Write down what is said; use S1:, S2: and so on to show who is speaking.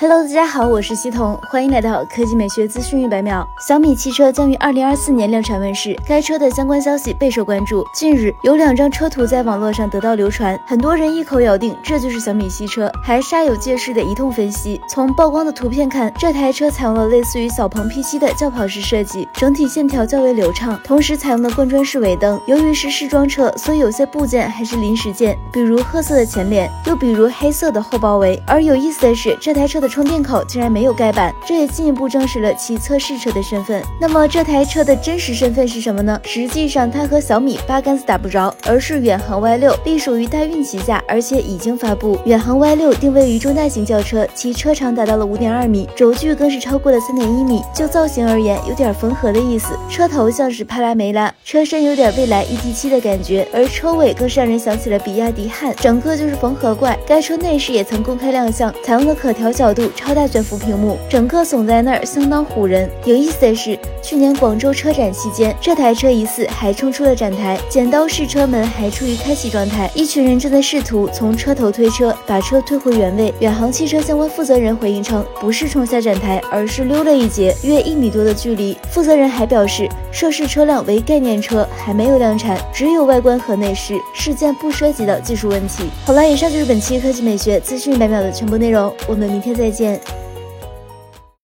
S1: Hello，大家好，我是西彤，欢迎来到科技美学资讯一百秒。小米汽车将于二零二四年量产问世，该车的相关消息备受关注。近日，有两张车图在网络上得到流传，很多人一口咬定这就是小米汽车，还煞有介事的一通分析。从曝光的图片看，这台车采用了类似于小鹏 P7 的轿跑式设计，整体线条较为流畅，同时采用的贯穿式尾灯。由于是试装车，所以有些部件还是临时件，比如褐色的前脸，又比如黑色的后包围。而有意思的是，这台车的充电口竟然没有盖板，这也进一步证实了其测试车的身份。那么这台车的真实身份是什么呢？实际上它和小米八竿子打不着，而是远航 Y 六，隶属于大运旗下，而且已经发布。远航 Y 六定位于中大型轿车，其车长达到了五点二米，轴距更是超过了三点一米。就造型而言，有点缝合的意思。车头像是帕拉梅拉，车身有点未来 ET 七的感觉，而车尾更是让人想起了比亚迪汉，整个就是缝合怪。该车内饰也曾公开亮相，采用了可调角度度超。大悬浮屏幕，整个耸在那儿，相当唬人。有意思的是，去年广州车展期间，这台车疑似还冲出了展台，剪刀式车门还处于开启状态，一群人正在试图从车头推车，把车推回原位。远航汽车相关负责人回应称，不是冲下展台，而是溜了一截，约一米多的距离。负责人还表示，涉事车辆为概念车，还没有量产，只有外观和内饰，事件不涉及到技术问题。好了，以上就是本期科技美学资讯百秒的全部内容，我们明天再再见。